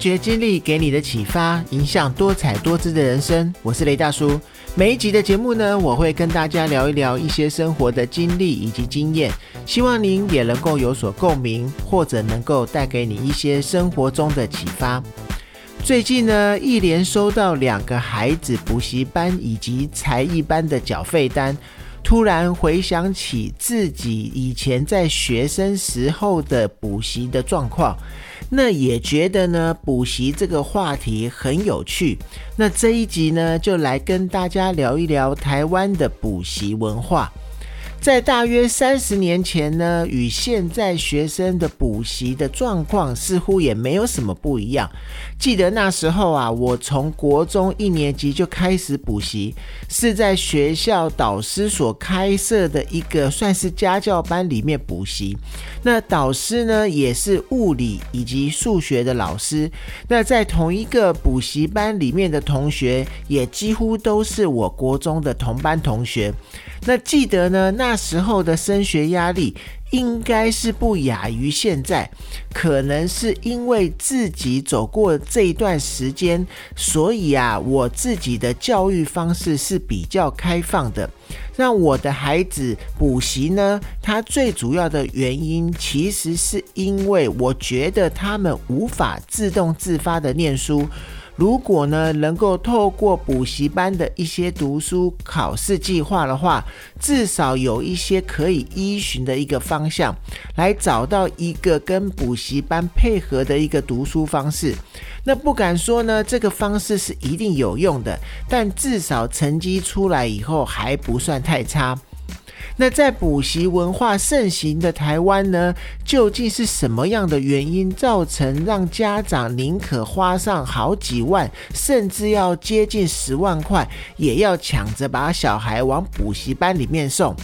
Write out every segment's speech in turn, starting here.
发掘经历给你的启发，影响多彩多姿的人生。我是雷大叔。每一集的节目呢，我会跟大家聊一聊一些生活的经历以及经验，希望您也能够有所共鸣，或者能够带给你一些生活中的启发。最近呢，一连收到两个孩子补习班以及才艺班的缴费单。突然回想起自己以前在学生时候的补习的状况，那也觉得呢补习这个话题很有趣。那这一集呢，就来跟大家聊一聊台湾的补习文化。在大约三十年前呢，与现在学生的补习的状况似乎也没有什么不一样。记得那时候啊，我从国中一年级就开始补习，是在学校导师所开设的一个算是家教班里面补习。那导师呢，也是物理以及数学的老师。那在同一个补习班里面的同学，也几乎都是我国中的同班同学。那记得呢，那时候的升学压力应该是不亚于现在，可能是因为自己走过这一段时间，所以啊，我自己的教育方式是比较开放的。让我的孩子补习呢，他最主要的原因其实是因为我觉得他们无法自动自发的念书。如果呢，能够透过补习班的一些读书考试计划的话，至少有一些可以依循的一个方向，来找到一个跟补习班配合的一个读书方式。那不敢说呢，这个方式是一定有用的，但至少成绩出来以后还不算太差。那在补习文化盛行的台湾呢，究竟是什么样的原因造成让家长宁可花上好几万，甚至要接近十万块，也要抢着把小孩往补习班里面送？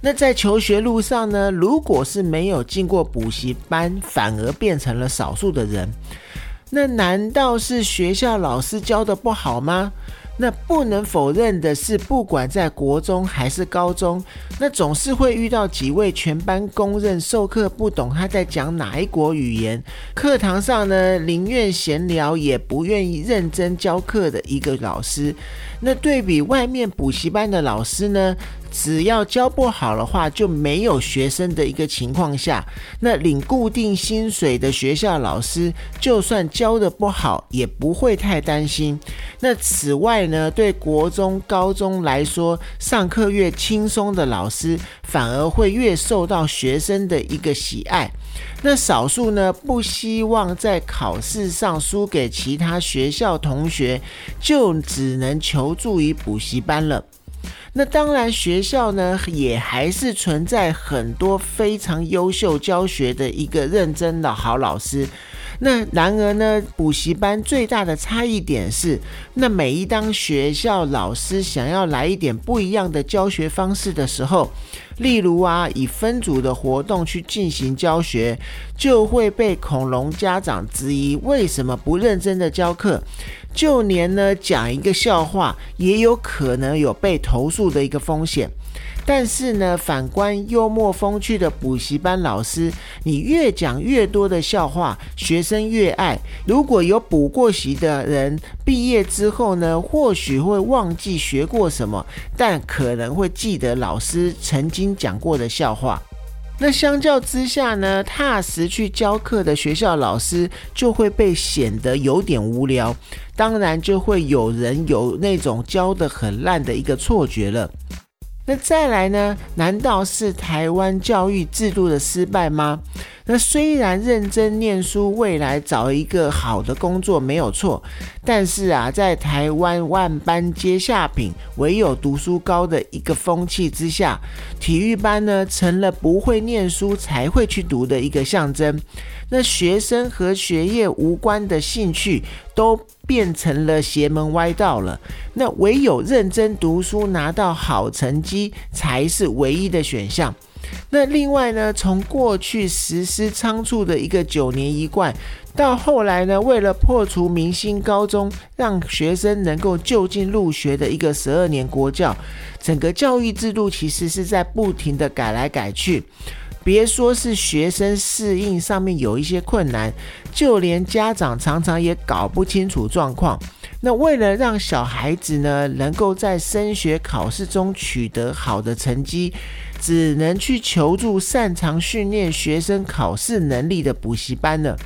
那在求学路上呢，如果是没有进过补习班，反而变成了少数的人，那难道是学校老师教的不好吗？那不能否认的是，不管在国中还是高中，那总是会遇到几位全班公认授课不懂他在讲哪一国语言，课堂上呢宁愿闲聊也不愿意认真教课的一个老师。那对比外面补习班的老师呢？只要教不好的话，就没有学生的一个情况下，那领固定薪水的学校老师，就算教的不好，也不会太担心。那此外呢，对国中、高中来说，上课越轻松的老师，反而会越受到学生的一个喜爱。那少数呢，不希望在考试上输给其他学校同学，就只能求助于补习班了。那当然，学校呢也还是存在很多非常优秀教学的一个认真的好老师。那然而呢，补习班最大的差异点是，那每一当学校老师想要来一点不一样的教学方式的时候，例如啊，以分组的活动去进行教学，就会被恐龙家长质疑为什么不认真的教课，就连呢讲一个笑话，也有可能有被投诉的一个风险。但是呢，反观幽默风趣的补习班老师，你越讲越多的笑话，学生越爱。如果有补过习的人，毕业之后呢，或许会忘记学过什么，但可能会记得老师曾经讲过的笑话。那相较之下呢，踏实去教课的学校老师就会被显得有点无聊，当然就会有人有那种教的很烂的一个错觉了。那再来呢？难道是台湾教育制度的失败吗？那虽然认真念书，未来找一个好的工作没有错，但是啊，在台湾万般皆下品，唯有读书高的一个风气之下，体育班呢成了不会念书才会去读的一个象征。那学生和学业无关的兴趣都变成了邪门歪道了。那唯有认真读书，拿到好成绩才是唯一的选项。那另外呢，从过去实施仓促的一个九年一贯，到后来呢，为了破除明星高中，让学生能够就近入学的一个十二年国教，整个教育制度其实是在不停的改来改去。别说是学生适应上面有一些困难，就连家长常常也搞不清楚状况。那为了让小孩子呢能够在升学考试中取得好的成绩，只能去求助擅长训练学生考试能力的补习班了。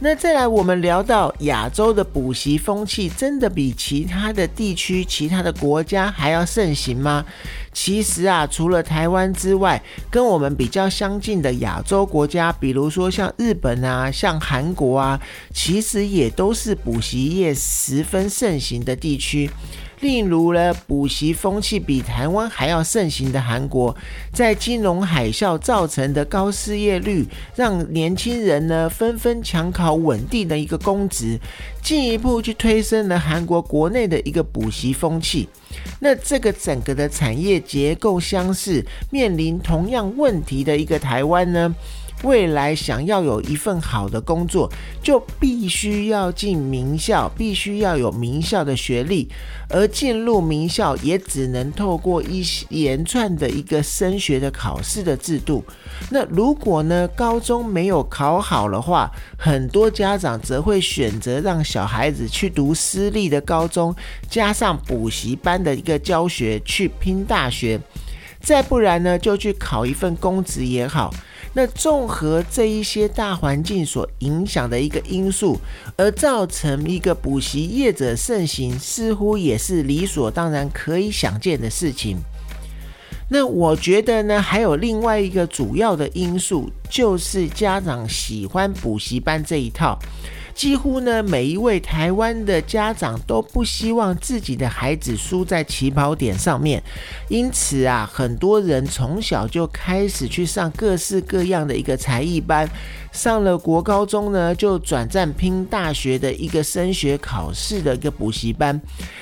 那再来，我们聊到亚洲的补习风气，真的比其他的地区、其他的国家还要盛行吗？其实啊，除了台湾之外，跟我们比较相近的亚洲国家，比如说像日本啊、像韩国啊，其实也都是补习业十分盛行的地区。例如呢，补习风气比台湾还要盛行的韩国，在金融海啸造成的高失业率，让年轻人呢纷纷抢考稳定的一个公职，进一步去推升了韩国国内的一个补习风气。那这个整个的产业结构相似，面临同样问题的一个台湾呢？未来想要有一份好的工作，就必须要进名校，必须要有名校的学历，而进入名校也只能透过一连串的一个升学的考试的制度。那如果呢，高中没有考好的话，很多家长则会选择让小孩子去读私立的高中，加上补习班的一个教学去拼大学，再不然呢，就去考一份公职也好。那综合这一些大环境所影响的一个因素，而造成一个补习业者盛行，似乎也是理所当然可以想见的事情。那我觉得呢，还有另外一个主要的因素，就是家长喜欢补习班这一套。几乎呢，每一位台湾的家长都不希望自己的孩子输在起跑点上面，因此啊，很多人从小就开始去上各式各样的一个才艺班。上了国高中呢，就转战拼大学的一个升学考试的一个补习班。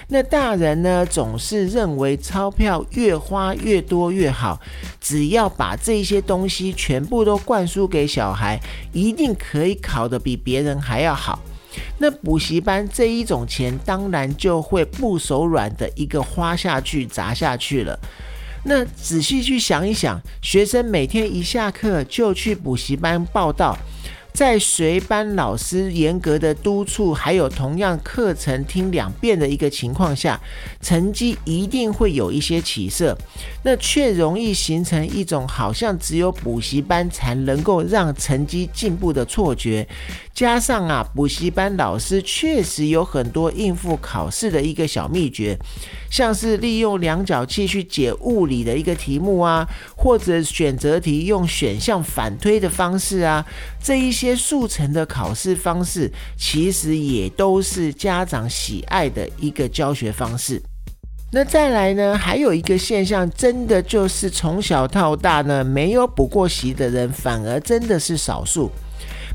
那大人呢，总是认为钞票越花越多越好，只要把这些东西全部都灌输给小孩，一定可以考得比别人还要。好那补习班这一种钱，当然就会不手软的一个花下去砸下去了。那仔细去想一想，学生每天一下课就去补习班报到。在随班老师严格的督促，还有同样课程听两遍的一个情况下，成绩一定会有一些起色，那却容易形成一种好像只有补习班才能够让成绩进步的错觉。加上啊，补习班老师确实有很多应付考试的一个小秘诀，像是利用量角器去解物理的一个题目啊，或者选择题用选项反推的方式啊，这一些速成的考试方式，其实也都是家长喜爱的一个教学方式。那再来呢，还有一个现象，真的就是从小到大呢，没有补过习的人，反而真的是少数。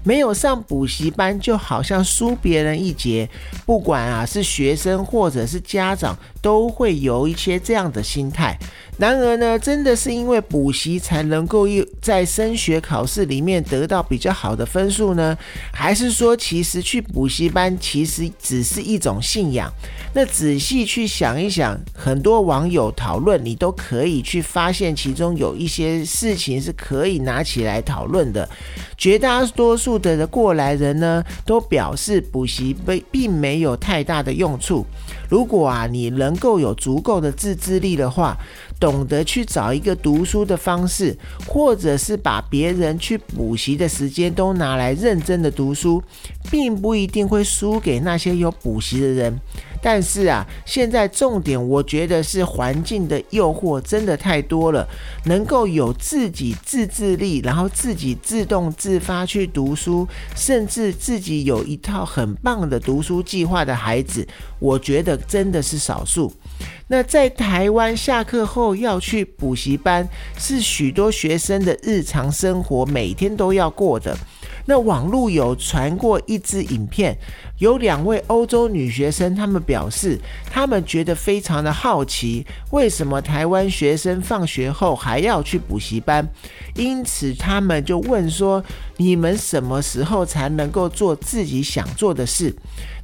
没有上补习班，就好像输别人一截。不管啊是学生或者是家长，都会有一些这样的心态。然而呢，真的是因为补习才能够在升学考试里面得到比较好的分数呢？还是说，其实去补习班其实只是一种信仰？那仔细去想一想，很多网友讨论，你都可以去发现其中有一些事情是可以拿起来讨论的。绝大多数的过来人呢，都表示补习并并没有太大的用处。如果啊，你能够有足够的自制力的话，懂得去找一个读书的方式，或者是把别人去补习的时间都拿来认真的读书，并不一定会输给那些有补习的人。但是啊，现在重点我觉得是环境的诱惑真的太多了，能够有自己自制力，然后自己自动自发去读书，甚至自己有一套很棒的读书计划的孩子，我觉得真的是少数。那在台湾下课后要去补习班，是许多学生的日常生活，每天都要过的。那网络有传过一支影片，有两位欧洲女学生，她们表示，她们觉得非常的好奇，为什么台湾学生放学后还要去补习班？因此，他们就问说：“你们什么时候才能够做自己想做的事？”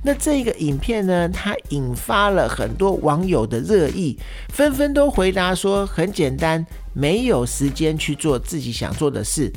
那这个影片呢，它引发了很多网友的热议，纷纷都回答说：“很简单，没有时间去做自己想做的事。”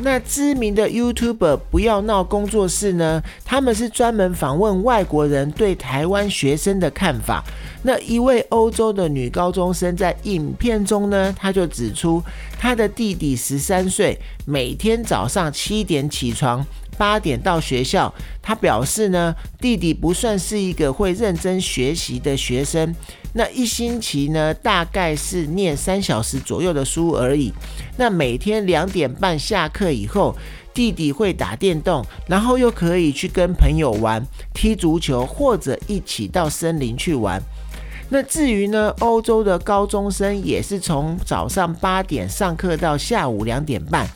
那知名的 YouTuber 不要闹工作室呢？他们是专门访问外国人对台湾学生的看法。那一位欧洲的女高中生在影片中呢，她就指出，她的弟弟十三岁，每天早上七点起床。八点到学校，他表示呢，弟弟不算是一个会认真学习的学生，那一星期呢，大概是念三小时左右的书而已。那每天两点半下课以后，弟弟会打电动，然后又可以去跟朋友玩踢足球，或者一起到森林去玩。那至于呢，欧洲的高中生也是从早上八点上课到下午两点半。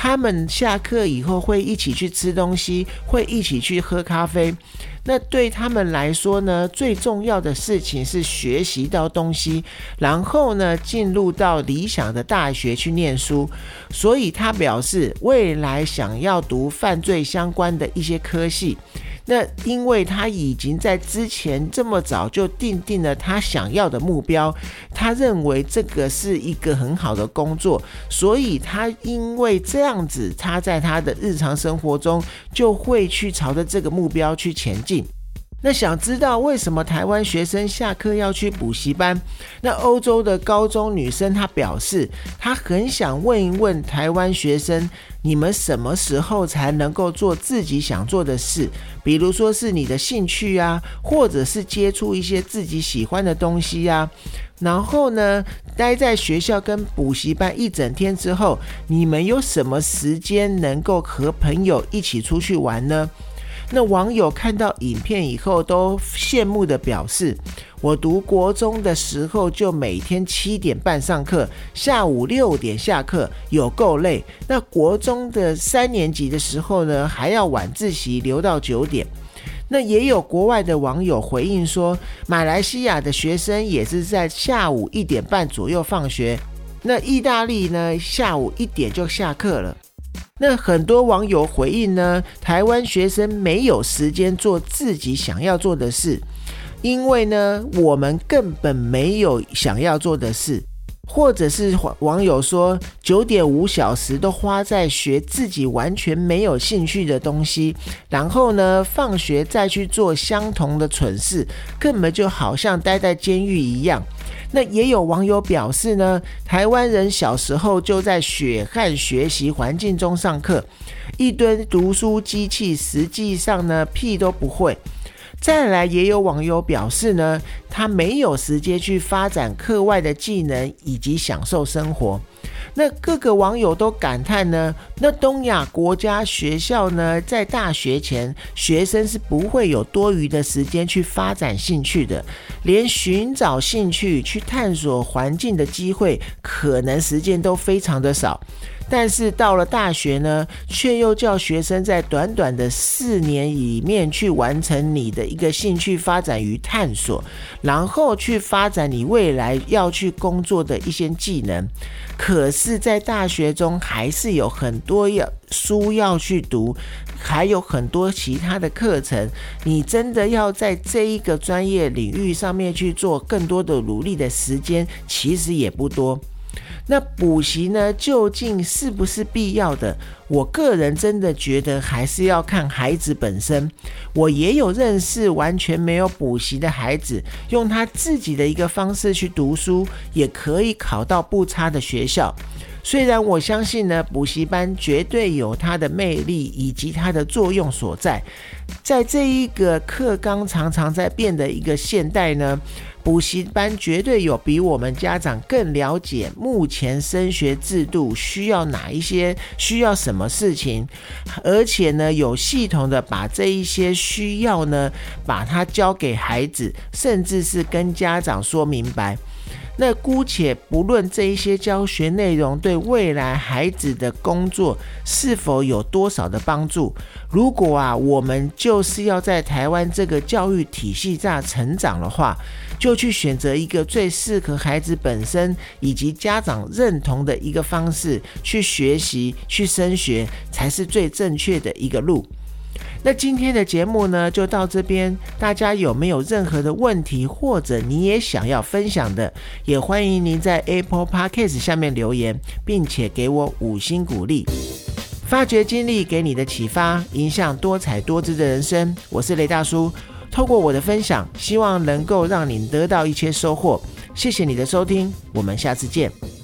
他们下课以后会一起去吃东西，会一起去喝咖啡。那对他们来说呢，最重要的事情是学习到东西，然后呢，进入到理想的大学去念书。所以他表示，未来想要读犯罪相关的一些科系。那因为他已经在之前这么早就定定了他想要的目标，他认为这个是一个很好的工作，所以他因为这样子，他在他的日常生活中就会去朝着这个目标去前进。那想知道为什么台湾学生下课要去补习班？那欧洲的高中女生她表示，她很想问一问台湾学生，你们什么时候才能够做自己想做的事？比如说是你的兴趣啊，或者是接触一些自己喜欢的东西呀。然后呢，待在学校跟补习班一整天之后，你们有什么时间能够和朋友一起出去玩呢？那网友看到影片以后都羡慕的表示：“我读国中的时候就每天七点半上课，下午六点下课，有够累。那国中的三年级的时候呢，还要晚自习留到九点。那也有国外的网友回应说，马来西亚的学生也是在下午一点半左右放学。那意大利呢，下午一点就下课了。”那很多网友回应呢，台湾学生没有时间做自己想要做的事，因为呢，我们根本没有想要做的事，或者是网友说九点五小时都花在学自己完全没有兴趣的东西，然后呢，放学再去做相同的蠢事，根本就好像待在监狱一样。那也有网友表示呢，台湾人小时候就在血汗学习环境中上课，一堆读书机器，实际上呢屁都不会。再来，也有网友表示呢，他没有时间去发展课外的技能以及享受生活。那各个网友都感叹呢，那东亚国家学校呢，在大学前，学生是不会有多余的时间去发展兴趣的，连寻找兴趣、去探索环境的机会，可能时间都非常的少。但是到了大学呢，却又叫学生在短短的四年里面去完成你的一个兴趣发展与探索，然后去发展你未来要去工作的一些技能。可是，在大学中还是有很多要书要去读，还有很多其他的课程。你真的要在这一个专业领域上面去做更多的努力的时间，其实也不多。那补习呢，究竟是不是必要的？我个人真的觉得还是要看孩子本身。我也有认识完全没有补习的孩子，用他自己的一个方式去读书，也可以考到不差的学校。虽然我相信呢，补习班绝对有它的魅力以及它的作用所在。在这一个课纲常常在变的一个现代呢。补习班绝对有比我们家长更了解目前升学制度需要哪一些，需要什么事情，而且呢，有系统的把这一些需要呢，把它交给孩子，甚至是跟家长说明白。那姑且不论这一些教学内容对未来孩子的工作是否有多少的帮助，如果啊，我们就是要在台湾这个教育体系下成长的话，就去选择一个最适合孩子本身以及家长认同的一个方式去学习、去升学，才是最正确的一个路。那今天的节目呢，就到这边。大家有没有任何的问题，或者你也想要分享的，也欢迎您在 Apple Podcast 下面留言，并且给我五星鼓励。发掘经历给你的启发，影响多彩多姿的人生。我是雷大叔，透过我的分享，希望能够让你得到一些收获。谢谢你的收听，我们下次见。